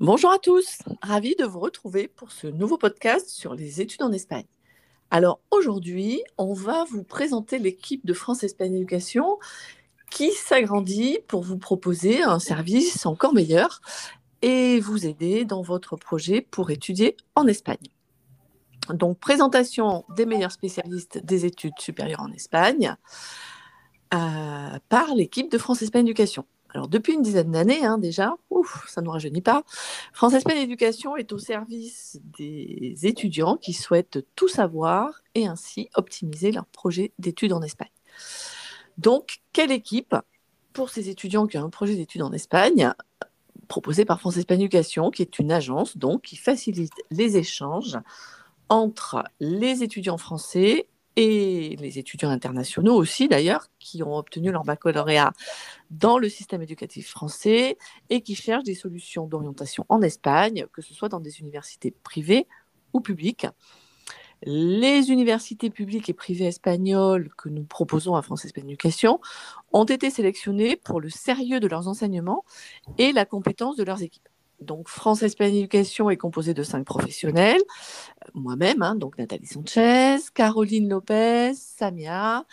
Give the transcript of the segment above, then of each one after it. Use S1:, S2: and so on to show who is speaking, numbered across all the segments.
S1: Bonjour à tous, ravi de vous retrouver pour ce nouveau podcast sur les études en Espagne. Alors aujourd'hui, on va vous présenter l'équipe de France-Espagne Éducation qui s'agrandit pour vous proposer un service encore meilleur et vous aider dans votre projet pour étudier en Espagne. Donc présentation des meilleurs spécialistes des études supérieures en Espagne euh, par l'équipe de France-Espagne Éducation. Alors, depuis une dizaine d'années hein, déjà, ça ne nous rajeunit pas, France Espagne Éducation est au service des étudiants qui souhaitent tout savoir et ainsi optimiser leur projet d'études en Espagne. Donc, quelle équipe pour ces étudiants qui ont un projet d'études en Espagne proposé par France Espagne Éducation, qui est une agence donc qui facilite les échanges entre les étudiants français et les étudiants internationaux aussi d'ailleurs, qui ont obtenu leur baccalauréat dans le système éducatif français et qui cherchent des solutions d'orientation en Espagne, que ce soit dans des universités privées ou publiques. Les universités publiques et privées espagnoles que nous proposons à France Espagne Éducation ont été sélectionnées pour le sérieux de leurs enseignements et la compétence de leurs équipes. Donc, France Espagne Éducation est composée de cinq professionnels. Moi-même, hein, donc Nathalie Sanchez, Caroline Lopez, Samia,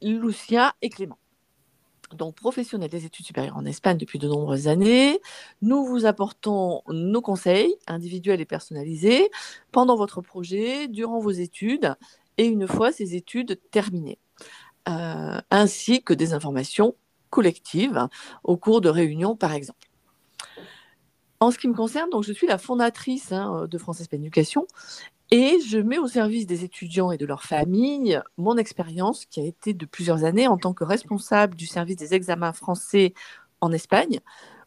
S1: Lucia et Clément. Donc, professionnels des études supérieures en Espagne depuis de nombreuses années. Nous vous apportons nos conseils individuels et personnalisés pendant votre projet, durant vos études et une fois ces études terminées, euh, ainsi que des informations collectives au cours de réunions, par exemple. En ce qui me concerne, donc, je suis la fondatrice hein, de France Espagne Éducation et je mets au service des étudiants et de leurs familles mon expérience qui a été de plusieurs années en tant que responsable du service des examens français en Espagne,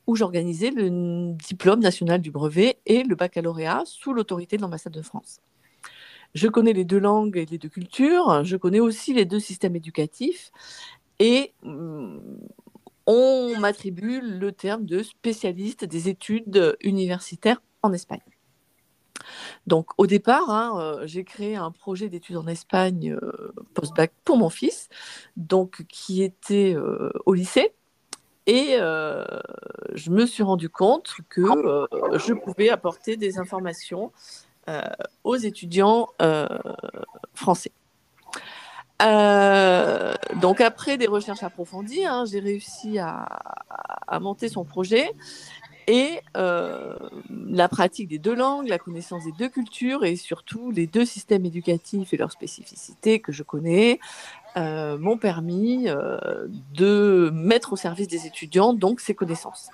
S1: où j'organisais le diplôme national du brevet et le baccalauréat sous l'autorité de l'ambassade de France. Je connais les deux langues et les deux cultures, je connais aussi les deux systèmes éducatifs et hum, on m'attribue le terme de spécialiste des études universitaires en Espagne. Donc au départ, hein, euh, j'ai créé un projet d'études en Espagne euh, post-bac pour mon fils, donc qui était euh, au lycée. Et je me suis rendu compte que je pouvais apporter des informations aux étudiants français. Euh, donc après des recherches approfondies, hein, j'ai réussi à, monter son projet et euh, la pratique des deux langues, la connaissance des deux cultures et surtout les deux systèmes éducatifs et leurs spécificités que je connais euh, m'ont permis de mettre au service des étudiants donc ces connaissances.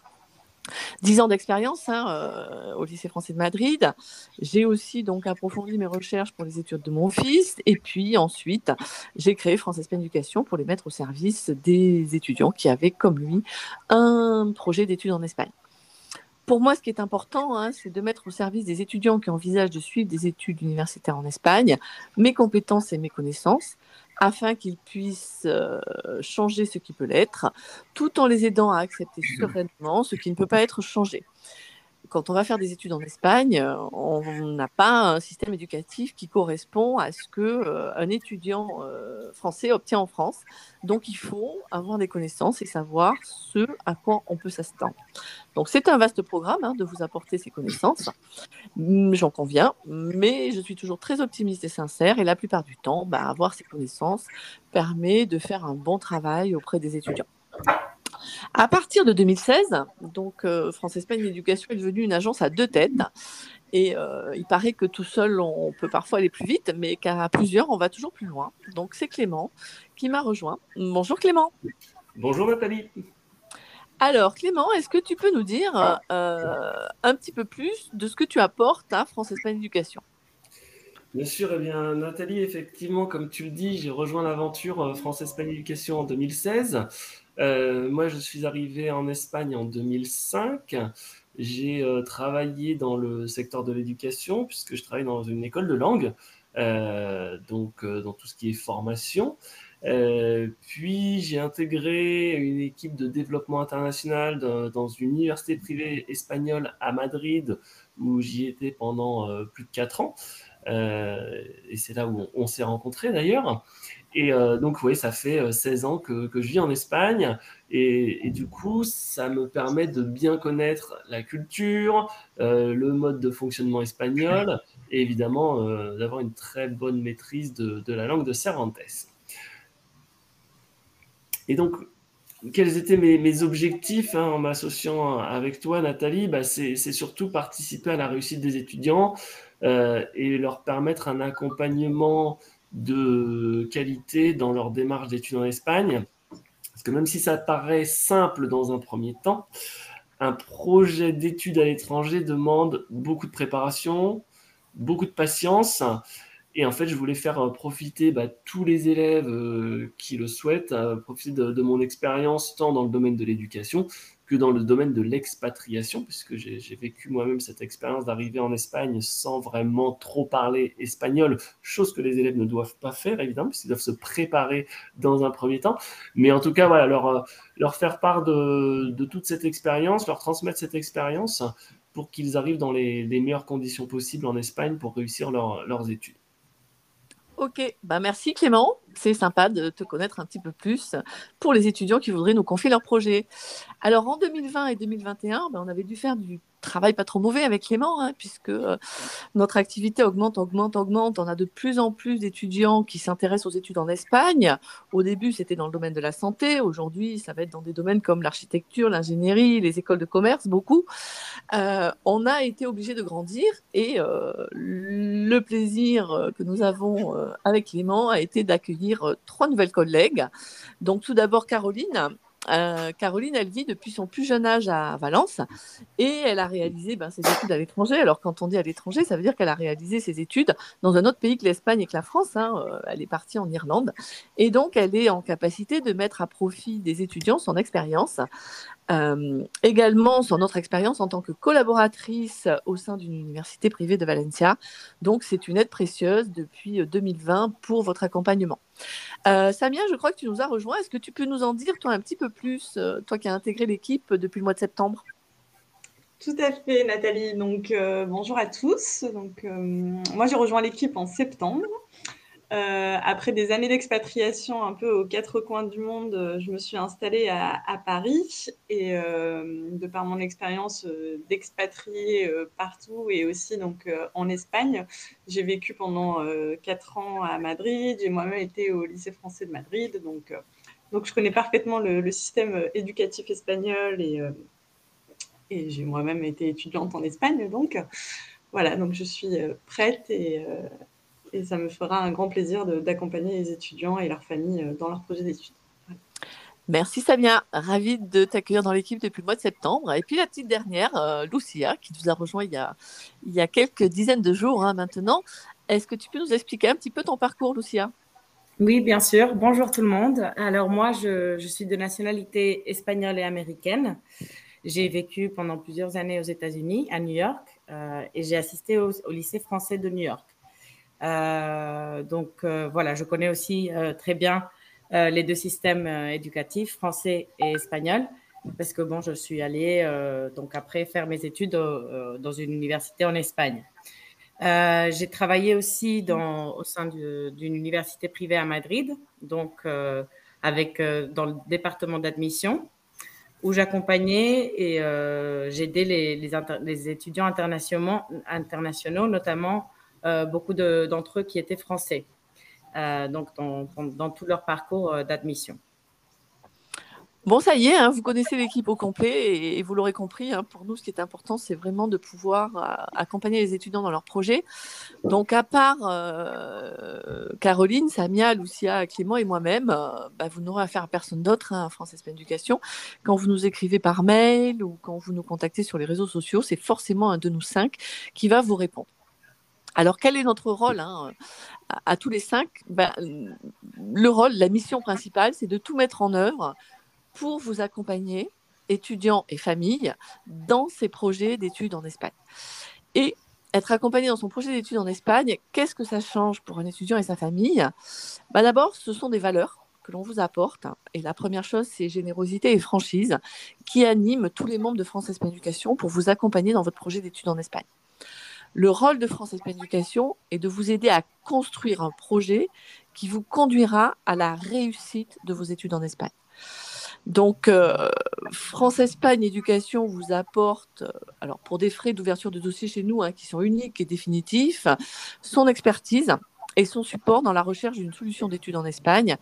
S1: Dix ans d'expérience hein, euh, au lycée français de Madrid. J'ai aussi donc approfondi mes recherches pour les études de mon fils. Et puis ensuite, j'ai créé France Espagne Éducation pour les mettre au service des étudiants qui avaient, comme lui, un projet d'études en Espagne. Pour moi, ce qui est important, hein, c'est de mettre au service des étudiants qui envisagent de suivre des études universitaires en Espagne mes compétences et mes connaissances afin qu'ils puissent euh, changer ce qui peut l'être, tout en les aidant à accepter sereinement ce qui ne peut pas être changé quand on va faire des études en Espagne, euh, on n'a pas un système éducatif qui correspond à ce que euh, un étudiant euh, français obtient en France. Donc, il faut avoir des connaissances et savoir ce à quoi on peut s'attendre. Donc, c'est un vaste programme hein, de vous apporter ces connaissances. Hum, j'en conviens, mais je suis toujours très optimiste et sincère. Et la plupart du temps, bah, avoir ces connaissances permet de faire un bon travail auprès des étudiants. À partir de 2016, donc euh, France Espagne Éducation est devenue une agence à deux têtes. Et euh, il paraît que tout seul, on peut parfois aller plus vite, mais qu'à plusieurs, on va toujours plus loin. Donc c'est Clément qui m'a rejoint. Bonjour Clément.
S2: Bonjour Nathalie.
S1: Alors Clément, est-ce que tu peux nous dire euh, un petit peu plus de ce que tu apportes à France Espagne Éducation?
S2: Bien sûr, eh bien, Nathalie, effectivement, comme tu le dis, j'ai rejoint l'aventure France Espagne Éducation en 2016. Euh, moi, je suis arrivé en Espagne en 2005. J'ai euh, travaillé dans le secteur de l'éducation, puisque je travaille dans une école de langue, euh, donc dans tout ce qui est formation. puis j'ai intégré une équipe de développement international dans une université privée espagnole à Madrid, où j'y étais pendant plus de quatre ans. et c'est là où on s'est rencontrés d'ailleurs. Et donc, oui, ça fait 16 ans que, je vis en Espagne. Et, du coup, ça me permet de bien connaître la culture, le mode de fonctionnement espagnol et évidemment d'avoir une très bonne maîtrise de, la langue de Cervantes. Et donc, quels étaient mes, objectifs hein, en m'associant avec toi, Nathalie? Bah, C'est surtout participer à la réussite des étudiants euh, et leur permettre un accompagnement de qualité dans leur démarche d'études en Espagne. Parce que même si ça paraît simple dans un premier temps, un projet d'études à l'étranger demande beaucoup de préparation, beaucoup de patience et en fait, je voulais faire euh, profiter bah, tous les élèves euh, qui le souhaitent, euh, profiter de, mon expérience tant dans le domaine de l'éducation que dans le domaine de l'expatriation, puisque j'ai vécu moi-même cette expérience d'arriver en Espagne sans vraiment trop parler espagnol, chose que les élèves ne doivent pas faire, évidemment, puisqu'ils doivent se préparer dans un premier temps. Mais en tout cas, voilà, leur, leur faire part de, de toute cette expérience, leur transmettre cette expérience pour qu'ils arrivent dans les, les, meilleures conditions possibles en Espagne pour réussir leurs études.
S1: Ok, bah merci Clément. C'est sympa de te connaître un petit peu plus pour les étudiants qui voudraient nous confier leur projet. Alors en 2020 et 2021, bah, on avait dû faire du travail pas trop mauvais avec Clément, hein, puisque euh, notre activité augmente, augmente, augmente. On a de plus en plus d'étudiants qui s'intéressent aux études en Espagne. Au début, c'était dans le domaine de la santé. Aujourd'hui, ça va être dans des domaines comme l'architecture, l'ingénierie, les écoles de commerce, beaucoup. Euh, on a été obligé de grandir et euh, le plaisir que nous avons avec Clément a été d'accueillir trois nouvelles collègues. Donc tout d'abord Caroline, euh, Caroline, elle vit depuis son plus jeune âge à Valence et elle a réalisé ben, ses études à l'étranger. Alors, quand on dit à l'étranger, ça veut dire qu'elle a réalisé ses études dans un autre pays que l'Espagne et que la France. Hein. Euh, elle est partie en Irlande. Et donc, elle est en capacité de mettre à profit des étudiants son expérience. Euh, également son autre expérience en tant que collaboratrice au sein d'une université privée de Valencia. Donc, c'est une aide précieuse depuis 2020 pour votre accompagnement. Euh, Samia, je crois que tu nous as rejoint. Est-ce que tu peux nous en dire, toi, un petit peu plus, euh, toi qui as intégré l'équipe depuis le mois de septembre?
S3: Tout à fait, Nathalie. Donc, euh, bonjour à tous. Donc, moi, j'ai rejoint l'équipe en septembre. Euh, après des années d'expatriation un peu aux quatre coins du monde, euh, je me suis installée à, Paris. Et euh, de par mon expérience d'expatriée partout et aussi donc en Espagne, j'ai vécu pendant quatre ans à Madrid. J'ai moi-même été au lycée français de Madrid, donc donc je connais parfaitement le, système éducatif espagnol et et j'ai moi-même été étudiante en Espagne, donc. Voilà, donc je suis prête et et ça me fera un grand plaisir d'accompagner les étudiants et leurs familles euh, dans leur projet d'études.
S1: Merci Samia, ravie de t'accueillir dans l'équipe depuis le mois de septembre. Et puis la petite dernière, euh, Lucia, qui nous a rejoint il y a, il y a quelques dizaines de jours hein, maintenant. Est-ce que tu peux nous expliquer un petit peu ton parcours, Lucia?
S4: Oui, bien sûr. Bonjour tout le monde. Alors moi, je, je suis de nationalité espagnole et américaine. J'ai vécu pendant plusieurs années aux États-Unis, à New York, euh, et j'ai assisté au lycée français de New York. Euh, donc euh, voilà, je connais aussi euh, très bien les deux systèmes éducatifs, français et espagnol, parce que bon, je suis allée donc après faire mes études dans une université en Espagne. j'ai travaillé aussi au sein d'une université privée à Madrid, donc avec dans le département d'admission, où j'accompagnais et j'aidais les, étudiants internationaux, notamment beaucoup d'entre eux qui étaient français, euh, donc dans, tout leur parcours euh, d'admission.
S1: Bon, ça y est, hein, vous connaissez l'équipe au complet et, vous l'aurez compris, hein, pour nous, ce qui est important, c'est vraiment de pouvoir accompagner les étudiants dans leurs projets. Donc, à part Caroline, Samia, Lucia, Clément et moi-même, bah, vous n'aurez affaire à personne d'autre, hein, France Espagne Éducation. Quand vous nous écrivez par mail ou quand vous nous contactez sur les réseaux sociaux, c'est forcément un de nous cinq qui va vous répondre. Alors, quel est notre rôle hein, à, tous les cinq? Ben, Le rôle, la mission principale, c'est de tout mettre en œuvre pour vous accompagner, étudiants et familles, dans ces projets d'études en Espagne. Et être accompagné dans son projet d'études en Espagne, qu'est-ce que ça change pour un étudiant et sa famille? Ben, D'abord, ce sont des valeurs que l'on vous apporte. Et la première chose, c'est générosité et franchise qui animent tous les membres de France Espagne Éducation pour vous accompagner dans votre projet d'études en Espagne. Le rôle de France Espagne Éducation est de vous aider à construire un projet qui vous conduira à la réussite de vos études en Espagne. Donc, euh, France-Espagne Éducation vous apporte, euh, alors pour des frais d'ouverture de dossier chez nous, hein, qui sont uniques et définitifs, son expertise et son support dans la recherche d'une solution d'études en Espagne,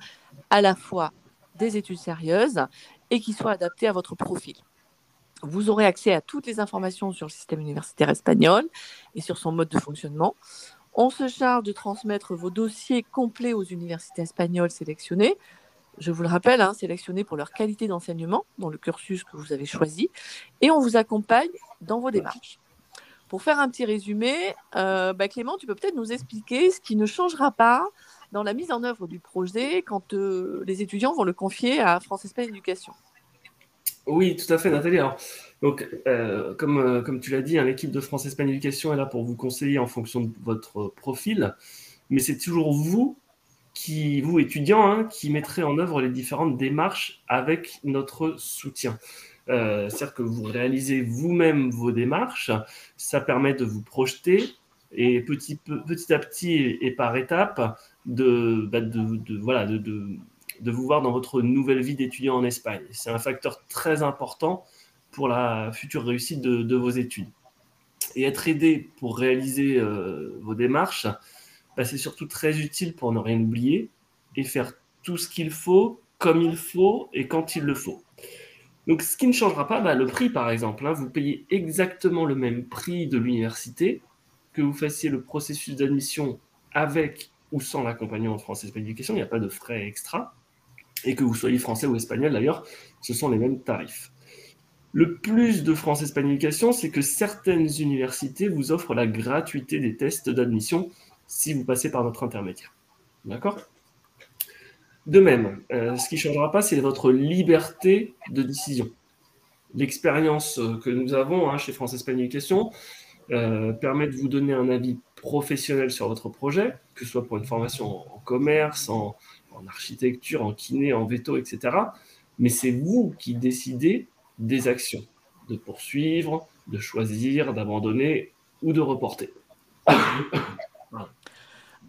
S1: à la fois des études sérieuses et qui soient adaptées à votre profil. Vous aurez accès à toutes les informations sur le système universitaire espagnol et sur son mode de fonctionnement. On se charge de transmettre vos dossiers complets aux universités espagnoles sélectionnées je vous le rappelle, hein, sélectionnés pour leur qualité d'enseignement dans le cursus que vous avez choisi, et on vous accompagne dans vos démarches. Pour faire un petit résumé, euh, bah, Clément, tu peux peut-être nous expliquer ce qui ne changera pas dans la mise en œuvre du projet quand euh, les étudiants vont le confier à France Espagne Éducation.
S2: Oui, tout à fait, Nathalie. donc, euh, comme, comme tu l'as dit, hein, l'équipe de France Espagne Éducation est là pour vous conseiller en fonction de votre profil, mais c'est toujours vous qui, vous étudiants, hein, qui mettrez en œuvre les différentes démarches avec notre soutien. Euh, C'est-à-dire que vous réalisez vous-même vos démarches, ça permet de vous projeter et petit, à petit et par étape de, bah voilà, de, vous voir dans votre nouvelle vie d'étudiant en Espagne. C'est un facteur très important pour la future réussite de, vos études. Et être aidé pour réaliser euh, vos démarches, bah, c'est surtout très utile pour ne rien oublier et faire tout ce qu'il faut, comme il faut et quand il le faut. Donc, ce qui ne changera pas, bah, le prix par exemple. Hein. vous payez exactement le même prix de l'université, que vous fassiez le processus d'admission avec ou sans l'accompagnement de France Espagne il n'y a pas de frais extra. Et que vous soyez français ou espagnol d'ailleurs, ce sont les mêmes tarifs. Le plus de France Espagne Éducation, c'est que certaines universités vous offrent la gratuité des tests d'admission si vous passez par notre intermédiaire. D'accord? De même, euh, ce qui ne changera pas, c'est votre liberté de décision. L'expérience que nous avons hein, chez France Espagne Éducation euh, permet de vous donner un avis professionnel sur votre projet, que ce soit pour une formation en commerce, en, en architecture, en kiné, en veto, etc. Mais c'est vous qui décidez des actions, de poursuivre, de choisir, d'abandonner ou de reporter.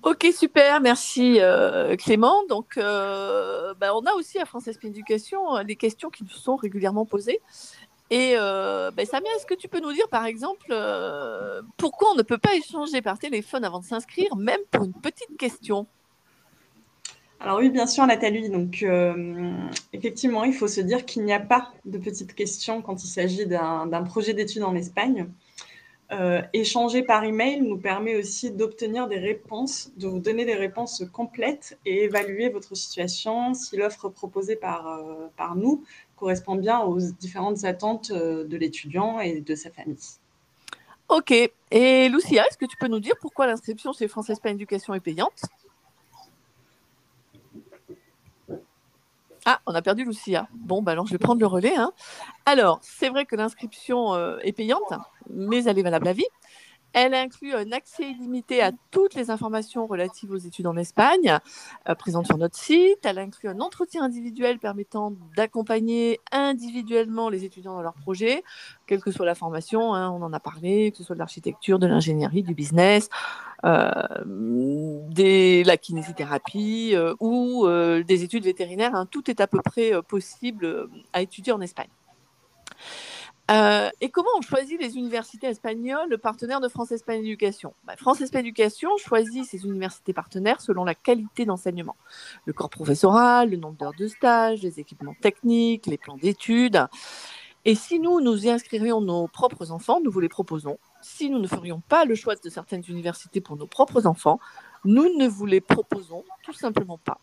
S1: Ok, super, merci euh, Clément. Donc, euh, bah, on a aussi à France Éducation euh, des questions qui nous sont régulièrement posées. Et bah, Samia, est-ce que tu peux nous dire, par exemple, pourquoi on ne peut pas échanger par téléphone avant de s'inscrire, même pour une petite question?
S3: Alors oui, bien sûr, Nathalie. Donc, effectivement, il faut se dire qu'il n'y a pas de petites questions quand il s'agit d'un projet d'études en Espagne. Euh, échanger par email nous permet aussi d'obtenir des réponses, de vous donner des réponses complètes et évaluer votre situation si l'offre proposée par, euh, par nous correspond bien aux différentes attentes euh, de l'étudiant et de sa famille.
S1: Ok. Et Lucia, est-ce que tu peux nous dire pourquoi l'inscription chez France Espagne Éducation est payante? Ah, on a perdu Lucia. Bon, bah alors je vais prendre le relais. Hein. Alors, c'est vrai que l'inscription est payante, mais elle est valable à vie. Elle inclut un accès illimité à toutes les informations relatives aux études en Espagne, euh, présentes sur notre site. Elle inclut un entretien individuel permettant d'accompagner individuellement les étudiants dans leur projet, quelle que soit la formation, hein, on en a parlé, que ce soit de l'architecture, de l'ingénierie, du business, euh, de la kinésithérapie euh, ou des études vétérinaires. Hein. tout est à peu près possible à étudier en Espagne. Euh, et comment on choisit les universités espagnoles partenaires de France Espagne Éducation? Bah, France Espagne Éducation choisit ses universités partenaires selon la qualité d'enseignement, le corps professoral, le nombre d'heures de stage, les équipements techniques, les plans d'études. Et si nous, nous y inscririons nos propres enfants, nous vous les proposons. Si nous ne ferions pas le choix de certaines universités pour nos propres enfants, nous ne vous les proposons tout simplement pas.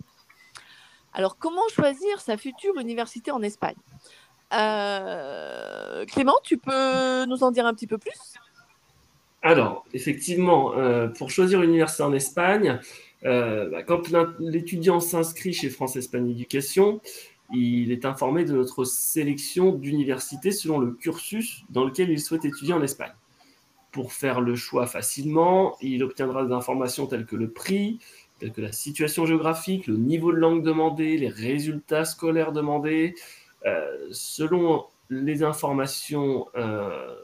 S1: Alors, comment choisir sa future université en Espagne? Euh, Clément, tu peux nous en dire un petit peu plus?
S2: Alors, effectivement, euh, pour choisir une université en Espagne, euh, bah, quand l'étudiant s'inscrit chez France Espagne Éducation, il est informé de notre sélection d'universités selon le cursus dans lequel il souhaite étudier en Espagne. Pour faire le choix facilement, il obtiendra des informations telles que le prix, telles que la situation géographique, le niveau de langue demandé, les résultats scolaires demandés, selon les informations, euh,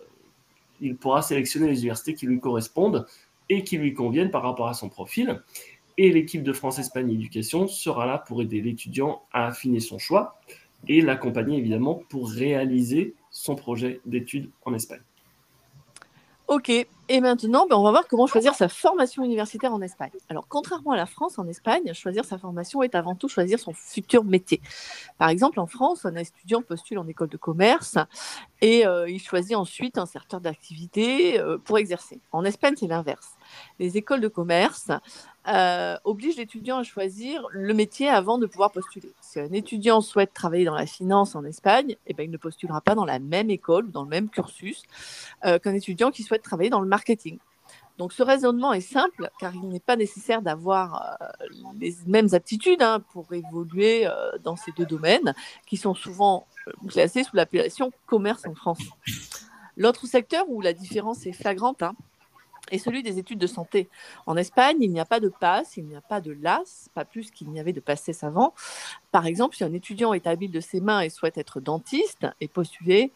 S2: il pourra sélectionner les universités qui lui correspondent et qui lui conviennent par rapport à son profil. Et l'équipe de France-Espagne Éducation sera là pour aider l'étudiant à affiner son choix et l'accompagner évidemment pour réaliser son projet d'études en Espagne.
S1: Ok, et maintenant, ben, on va voir comment choisir sa formation universitaire en Espagne. Alors, contrairement à la France, en Espagne, choisir sa formation est avant tout choisir son futur métier. Par exemple, en France, un étudiant postule en école de commerce et euh, il choisit ensuite un secteur d'activité euh, pour exercer. En Espagne, c'est l'inverse. Les écoles de commerce euh, oblige l'étudiant à choisir le métier avant de pouvoir postuler. Si un étudiant souhaite travailler dans la finance en Espagne, eh ben, il ne postulera pas dans la même école ou dans le même cursus euh, qu'un étudiant qui souhaite travailler dans le marketing. Donc ce raisonnement est simple car il n'est pas nécessaire d'avoir euh, les mêmes aptitudes hein, pour évoluer dans ces deux domaines qui sont souvent classés sous l'appellation commerce en France. L'autre secteur où la différence est flagrante, hein, et celui des études de santé. En Espagne, il n'y a pas de passe, il n'y a pas de LAS, pas plus qu'il n'y avait de passé avant. Par exemple, si un étudiant est habile de ses mains et souhaite être dentiste et postuler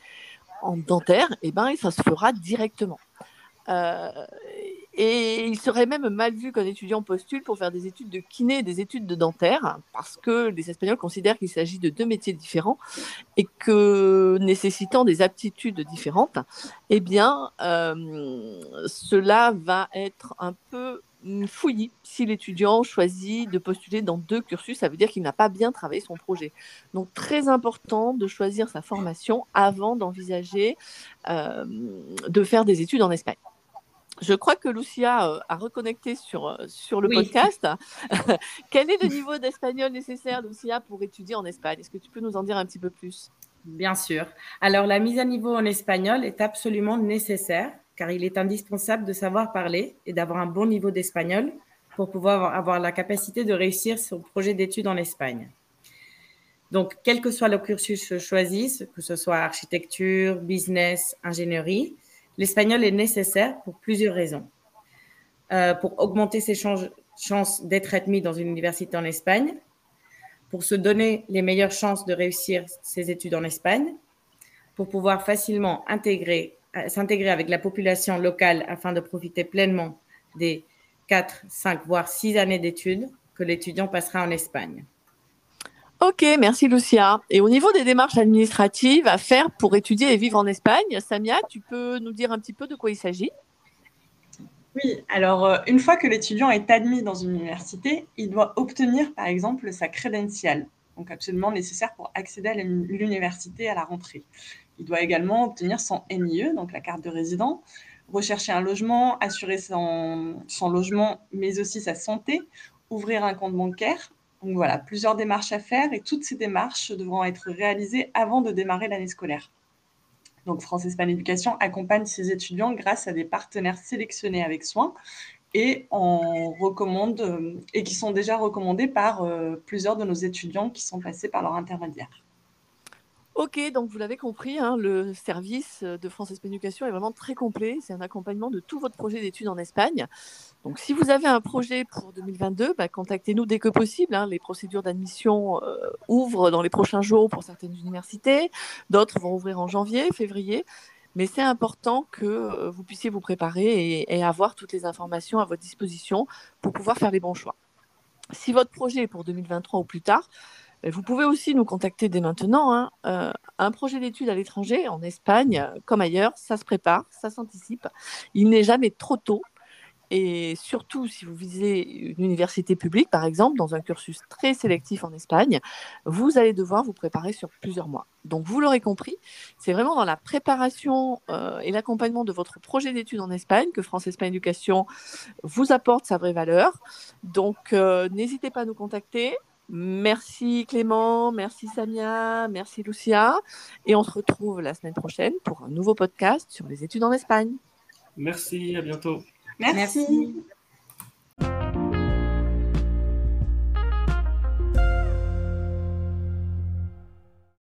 S1: en dentaire, eh ben, ça se fera directement. Euh, et il serait même mal vu qu'un étudiant postule pour faire des études de kiné et des études de dentaire, parce que les Espagnols considèrent qu'il s'agit de deux métiers différents et que nécessitant des aptitudes différentes, eh bien, euh, cela va être un peu fouillis si l'étudiant choisit de postuler dans deux cursus, ça veut dire qu'il n'a pas bien travaillé son projet. Donc très important de choisir sa formation avant d'envisager euh, de faire des études en Espagne. Je crois que Lucia euh, a reconnecté sur, euh, sur le podcast. Quel est le niveau d'espagnol nécessaire, Lucia, pour étudier en Espagne? Est-ce que tu peux nous en dire un petit peu plus?
S4: Bien sûr. Alors, la mise à niveau en espagnol est absolument nécessaire car il est indispensable de savoir parler et d'avoir un bon niveau d'espagnol pour pouvoir avoir la capacité de réussir son projet d'études en Espagne. Donc, quel que soit le cursus choisi, que ce soit architecture, business, ingénierie, L'espagnol est nécessaire pour plusieurs raisons. Euh, pour augmenter ses chances d'être admis dans une université en Espagne, pour se donner les meilleures chances de réussir ses études en Espagne, pour pouvoir facilement euh, s'intégrer avec la population locale afin de profiter pleinement des 4, 5, voire 6 années d'études que l'étudiant passera en Espagne.
S1: Ok, merci Lucia. Et au niveau des démarches administratives à faire pour étudier et vivre en Espagne, Samia, tu peux nous dire un petit peu de quoi il s'agit?
S3: Oui, alors euh, une fois que l'étudiant est admis dans une université, il doit obtenir par exemple sa crédentiale, donc absolument nécessaire pour accéder à l'université à la rentrée. Il doit également obtenir son NIE, donc la carte de résident, rechercher un logement, assurer son, son logement, mais aussi sa santé, ouvrir un compte bancaire donc voilà, plusieurs démarches à faire et toutes ces démarches devront être réalisées avant de démarrer l'année scolaire. Donc France Espagne Éducation accompagne ses étudiants grâce à des partenaires sélectionnés avec soin et on recommande euh, et qui sont déjà recommandés par euh, plusieurs de nos étudiants qui sont passés par leur intermédiaire.
S1: Ok, donc vous l'avez compris, hein, le service de France Espagne Éducation est vraiment très complet. C'est un accompagnement de tout votre projet d'études en Espagne. Donc si vous avez un projet pour 2022, bah, contactez-nous dès que possible. Hein. Les procédures d'admission euh, ouvrent dans les prochains jours pour certaines universités. D'autres vont ouvrir en janvier, février. Mais c'est important que euh, vous puissiez vous préparer et avoir toutes les informations à votre disposition pour pouvoir faire les bons choix. Si votre projet est pour 2023 ou plus tard, vous pouvez aussi nous contacter dès maintenant. Hein. Euh, un projet d'études à l'étranger, en Espagne comme ailleurs, ça se prépare, ça s'anticipe. Il n'est jamais trop tôt. Et surtout, si vous visez une université publique, par exemple, dans un cursus très sélectif en Espagne, vous allez devoir vous préparer sur plusieurs mois. Donc, vous l'aurez compris, c'est vraiment dans la préparation euh, et l'accompagnement de votre projet d'études en Espagne que France Espagne Éducation vous apporte sa vraie valeur. Donc, euh, n'hésitez pas à nous contacter. Merci Clément, merci Samia, merci Lucia. Et on se retrouve la semaine prochaine pour un nouveau podcast sur les études en Espagne.
S2: Merci, à bientôt.
S3: Merci.